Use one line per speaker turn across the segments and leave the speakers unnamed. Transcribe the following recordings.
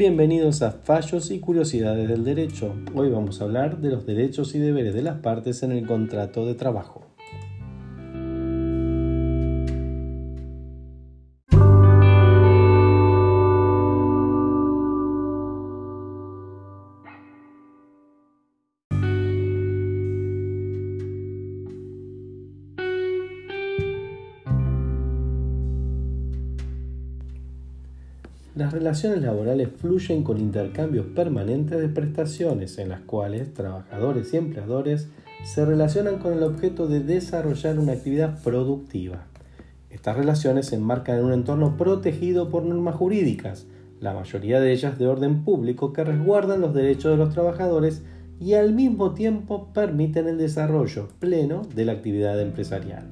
Bienvenidos a Fallos y Curiosidades del Derecho. Hoy vamos a hablar de los derechos y deberes de las partes en el contrato de trabajo. Relaciones laborales fluyen con intercambios permanentes de prestaciones en las cuales trabajadores y empleadores se relacionan con el objeto de desarrollar una actividad productiva. Estas relaciones se enmarcan en un entorno protegido por normas jurídicas, la mayoría de ellas de orden público que resguardan los derechos de los trabajadores y al mismo tiempo permiten el desarrollo pleno de la actividad empresarial.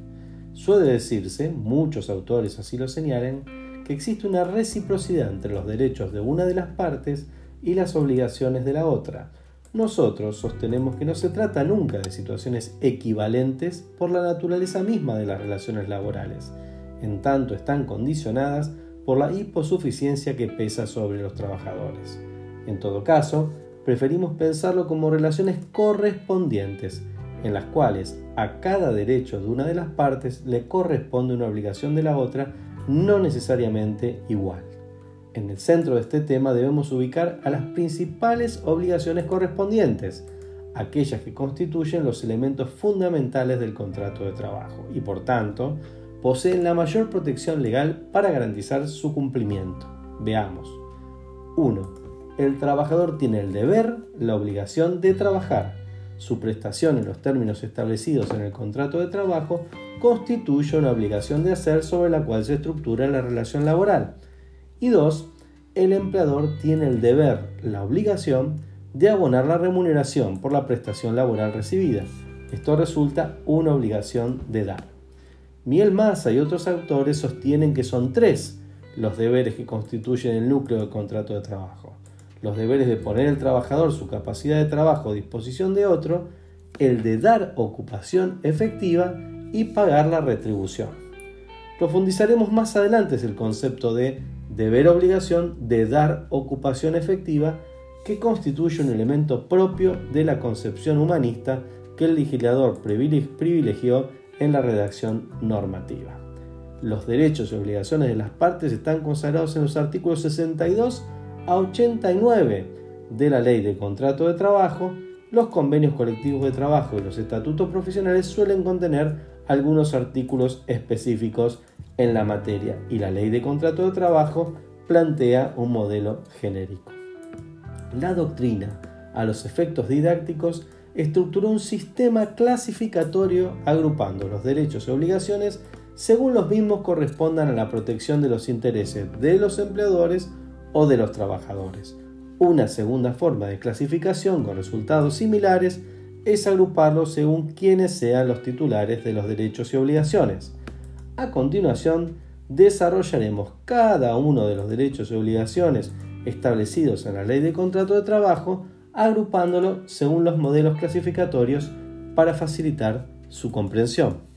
Suele decirse, muchos autores así lo señalan, que existe una reciprocidad entre los derechos de una de las partes y las obligaciones de la otra. Nosotros sostenemos que no se trata nunca de situaciones equivalentes por la naturaleza misma de las relaciones laborales, en tanto están condicionadas por la hiposuficiencia que pesa sobre los trabajadores. En todo caso, preferimos pensarlo como relaciones correspondientes, en las cuales a cada derecho de una de las partes le corresponde una obligación de la otra no necesariamente igual. En el centro de este tema debemos ubicar a las principales obligaciones correspondientes, aquellas que constituyen los elementos fundamentales del contrato de trabajo y por tanto poseen la mayor protección legal para garantizar su cumplimiento. Veamos. 1. El trabajador tiene el deber, la obligación de trabajar. Su prestación en los términos establecidos en el contrato de trabajo constituye una obligación de hacer sobre la cual se estructura la relación laboral. Y dos, el empleador tiene el deber, la obligación, de abonar la remuneración por la prestación laboral recibida. Esto resulta una obligación de dar. Miel Massa y otros autores sostienen que son tres los deberes que constituyen el núcleo del contrato de trabajo. Los deberes de poner el trabajador su capacidad de trabajo a disposición de otro, el de dar ocupación efectiva y pagar la retribución. Profundizaremos más adelante el concepto de deber obligación de dar ocupación efectiva que constituye un elemento propio de la concepción humanista que el legislador privilegió en la redacción normativa. Los derechos y obligaciones de las partes están consagrados en los artículos 62 a 89 de la Ley de Contrato de Trabajo. Los convenios colectivos de trabajo y los estatutos profesionales suelen contener algunos artículos específicos en la materia y la ley de contrato de trabajo plantea un modelo genérico. La doctrina, a los efectos didácticos, estructuró un sistema clasificatorio agrupando los derechos y obligaciones según los mismos correspondan a la protección de los intereses de los empleadores o de los trabajadores. Una segunda forma de clasificación con resultados similares es agruparlo según quienes sean los titulares de los derechos y obligaciones. A continuación, desarrollaremos cada uno de los derechos y obligaciones establecidos en la ley de contrato de trabajo, agrupándolo según los modelos clasificatorios para facilitar su comprensión.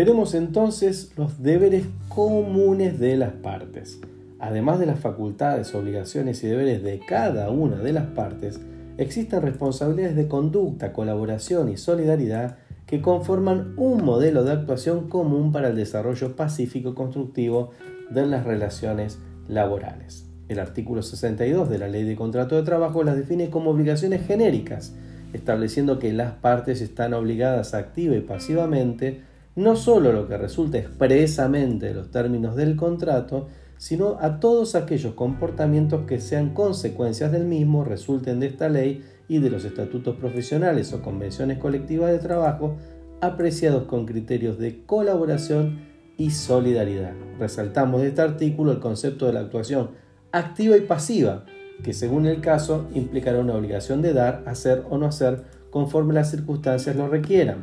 Veremos entonces los deberes comunes de las partes. Además de las facultades, obligaciones y deberes de cada una de las partes, existen responsabilidades de conducta, colaboración y solidaridad que conforman un modelo de actuación común para el desarrollo pacífico constructivo de las relaciones laborales. El artículo 62 de la Ley de Contrato de Trabajo las define como obligaciones genéricas, estableciendo que las partes están obligadas activa y pasivamente no solo lo que resulta expresamente de los términos del contrato, sino a todos aquellos comportamientos que sean consecuencias del mismo, resulten de esta ley y de los estatutos profesionales o convenciones colectivas de trabajo, apreciados con criterios de colaboración y solidaridad. Resaltamos de este artículo el concepto de la actuación activa y pasiva, que según el caso implicará una obligación de dar, hacer o no hacer conforme las circunstancias lo requieran.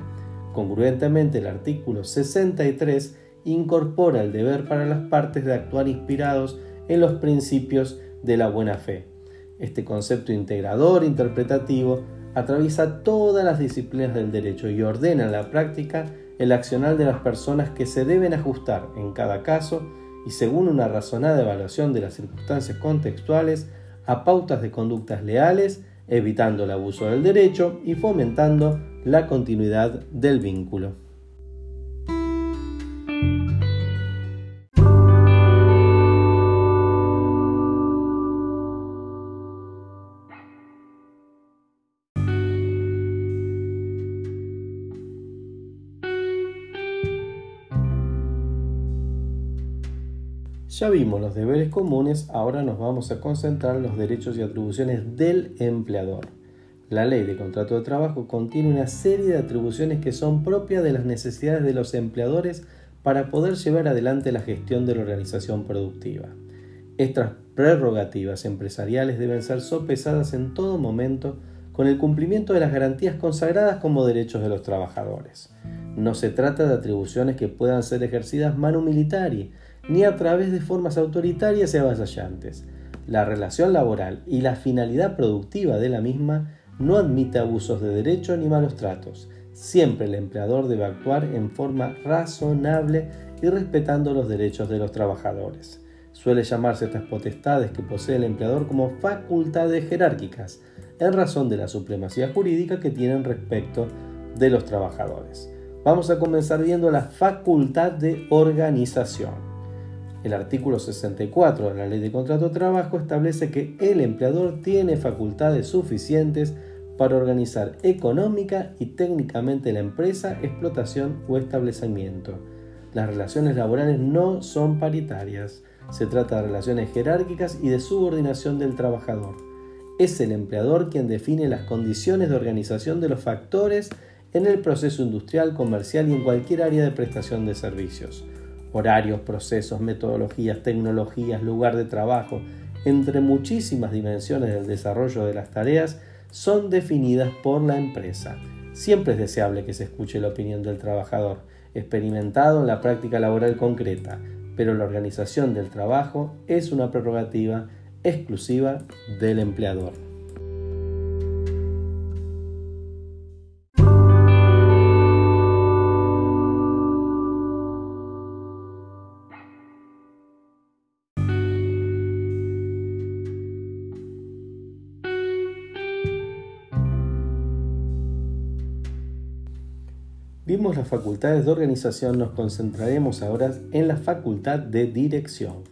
Congruentemente, el artículo 63 incorpora el deber para las partes de actuar inspirados en los principios de la buena fe. Este concepto integrador interpretativo atraviesa todas las disciplinas del derecho y ordena en la práctica el accional de las personas que se deben ajustar en cada caso y según una razonada evaluación de las circunstancias contextuales a pautas de conductas leales, evitando el abuso del derecho y fomentando la continuidad del vínculo. Ya vimos los deberes comunes, ahora nos vamos a concentrar en los derechos y atribuciones del empleador. La ley de contrato de trabajo contiene una serie de atribuciones que son propias de las necesidades de los empleadores para poder llevar adelante la gestión de la organización productiva. Estas prerrogativas empresariales deben ser sopesadas en todo momento con el cumplimiento de las garantías consagradas como derechos de los trabajadores. No se trata de atribuciones que puedan ser ejercidas manu militari, ni a través de formas autoritarias y avasallantes. La relación laboral y la finalidad productiva de la misma no admite abusos de derecho ni malos tratos. Siempre el empleador debe actuar en forma razonable y respetando los derechos de los trabajadores. Suele llamarse estas potestades que posee el empleador como facultades jerárquicas, en razón de la supremacía jurídica que tienen respecto de los trabajadores. Vamos a comenzar viendo la facultad de organización. El artículo 64 de la Ley de Contrato de Trabajo establece que el empleador tiene facultades suficientes para organizar económica y técnicamente la empresa, explotación o establecimiento. Las relaciones laborales no son paritarias, se trata de relaciones jerárquicas y de subordinación del trabajador. Es el empleador quien define las condiciones de organización de los factores en el proceso industrial, comercial y en cualquier área de prestación de servicios horarios, procesos, metodologías, tecnologías, lugar de trabajo, entre muchísimas dimensiones del desarrollo de las tareas, son definidas por la empresa. Siempre es deseable que se escuche la opinión del trabajador, experimentado en la práctica laboral concreta, pero la organización del trabajo es una prerrogativa exclusiva del empleador. Las facultades de organización, nos concentraremos ahora en la facultad de dirección.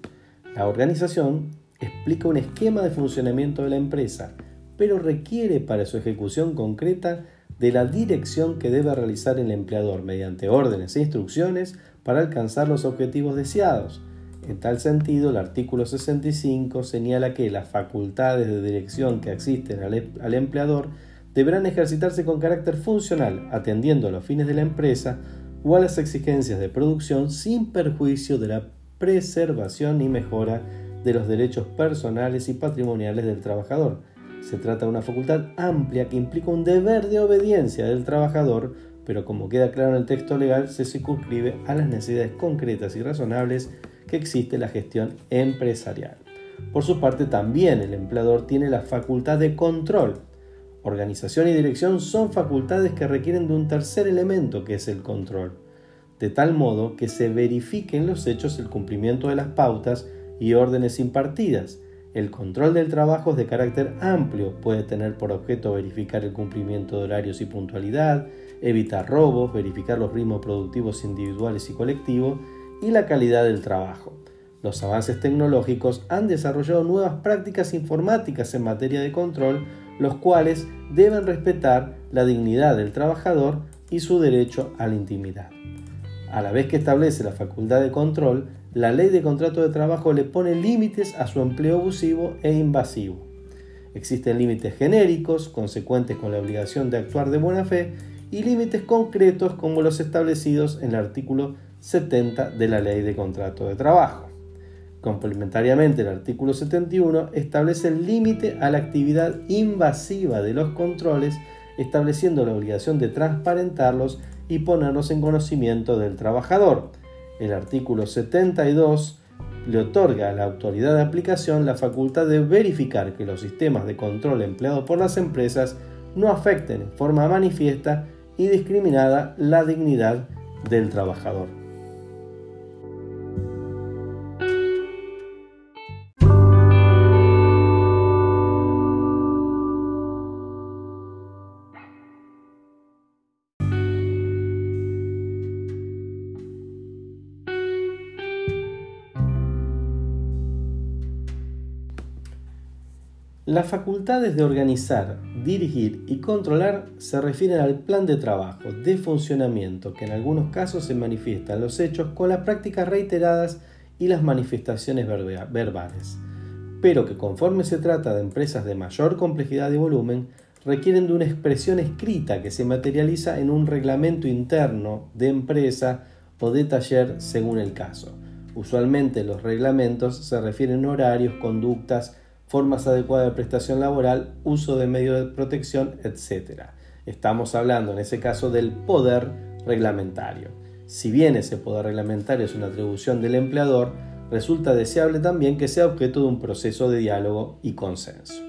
La organización explica un esquema de funcionamiento de la empresa, pero requiere para su ejecución concreta de la dirección que debe realizar el empleador mediante órdenes e instrucciones para alcanzar los objetivos deseados. En tal sentido, el artículo 65 señala que las facultades de dirección que asisten al, al empleador deberán ejercitarse con carácter funcional, atendiendo a los fines de la empresa o a las exigencias de producción sin perjuicio de la preservación y mejora de los derechos personales y patrimoniales del trabajador. Se trata de una facultad amplia que implica un deber de obediencia del trabajador, pero como queda claro en el texto legal, se circunscribe a las necesidades concretas y razonables que existe la gestión empresarial. Por su parte, también el empleador tiene la facultad de control, Organización y dirección son facultades que requieren de un tercer elemento que es el control, de tal modo que se verifiquen los hechos el cumplimiento de las pautas y órdenes impartidas. El control del trabajo es de carácter amplio, puede tener por objeto verificar el cumplimiento de horarios y puntualidad, evitar robos, verificar los ritmos productivos individuales y colectivos y la calidad del trabajo. Los avances tecnológicos han desarrollado nuevas prácticas informáticas en materia de control los cuales deben respetar la dignidad del trabajador y su derecho a la intimidad. A la vez que establece la facultad de control, la ley de contrato de trabajo le pone límites a su empleo abusivo e invasivo. Existen límites genéricos, consecuentes con la obligación de actuar de buena fe, y límites concretos como los establecidos en el artículo 70 de la ley de contrato de trabajo. Complementariamente, el artículo 71 establece el límite a la actividad invasiva de los controles, estableciendo la obligación de transparentarlos y ponerlos en conocimiento del trabajador. El artículo 72 le otorga a la autoridad de aplicación la facultad de verificar que los sistemas de control empleados por las empresas no afecten en forma manifiesta y discriminada la dignidad del trabajador. Las facultades de organizar, dirigir y controlar se refieren al plan de trabajo, de funcionamiento, que en algunos casos se manifiesta en los hechos con las prácticas reiteradas y las manifestaciones verbales, pero que conforme se trata de empresas de mayor complejidad y volumen, requieren de una expresión escrita que se materializa en un reglamento interno de empresa o de taller según el caso. Usualmente los reglamentos se refieren a horarios, conductas, formas adecuadas de prestación laboral, uso de medios de protección, etc. Estamos hablando en ese caso del poder reglamentario. Si bien ese poder reglamentario es una atribución del empleador, resulta deseable también que sea objeto de un proceso de diálogo y consenso.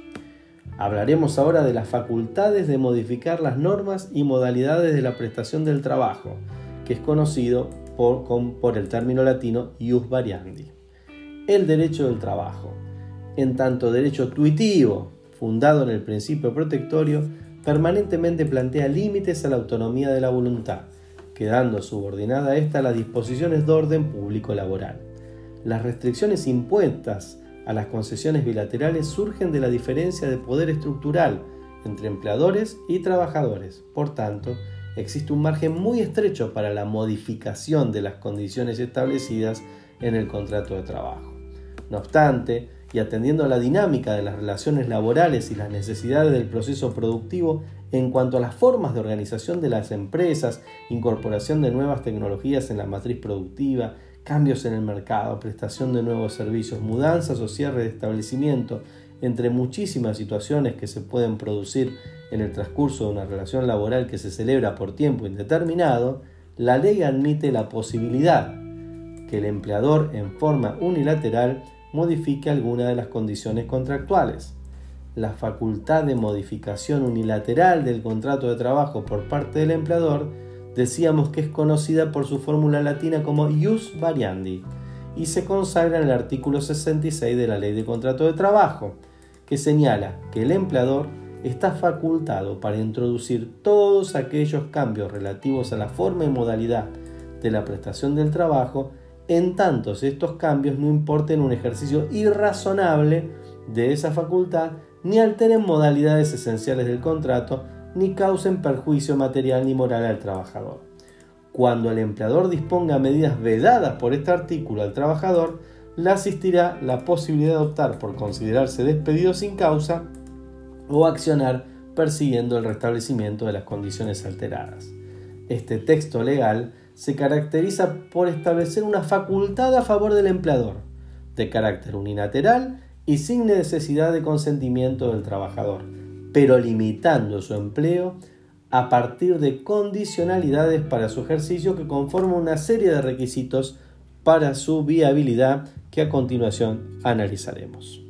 Hablaremos ahora de las facultades de modificar las normas y modalidades de la prestación del trabajo, que es conocido por, por el término latino ius variandi. El derecho del trabajo en tanto derecho tuitivo, fundado en el principio protectorio, permanentemente plantea límites a la autonomía de la voluntad, quedando subordinada a esta las disposiciones de orden público laboral. Las restricciones impuestas a las concesiones bilaterales surgen de la diferencia de poder estructural entre empleadores y trabajadores. Por tanto, existe un margen muy estrecho para la modificación de las condiciones establecidas en el contrato de trabajo. No obstante, y atendiendo a la dinámica de las relaciones laborales y las necesidades del proceso productivo en cuanto a las formas de organización de las empresas, incorporación de nuevas tecnologías en la matriz productiva, cambios en el mercado, prestación de nuevos servicios, mudanzas o cierre de establecimiento, entre muchísimas situaciones que se pueden producir en el transcurso de una relación laboral que se celebra por tiempo indeterminado, la ley admite la posibilidad que el empleador en forma unilateral modifique alguna de las condiciones contractuales. La facultad de modificación unilateral del contrato de trabajo por parte del empleador decíamos que es conocida por su fórmula latina como ius variandi y se consagra en el artículo 66 de la Ley de Contrato de Trabajo, que señala que el empleador está facultado para introducir todos aquellos cambios relativos a la forma y modalidad de la prestación del trabajo en tantos estos cambios no importen un ejercicio irrazonable de esa facultad, ni alteren modalidades esenciales del contrato, ni causen perjuicio material ni moral al trabajador. Cuando el empleador disponga medidas vedadas por este artículo al trabajador, le asistirá la posibilidad de optar por considerarse despedido sin causa o accionar persiguiendo el restablecimiento de las condiciones alteradas. Este texto legal se caracteriza por establecer una facultad a favor del empleador, de carácter unilateral y sin necesidad de consentimiento del trabajador, pero limitando su empleo a partir de condicionalidades para su ejercicio que conforman una serie de requisitos para su viabilidad que a continuación analizaremos.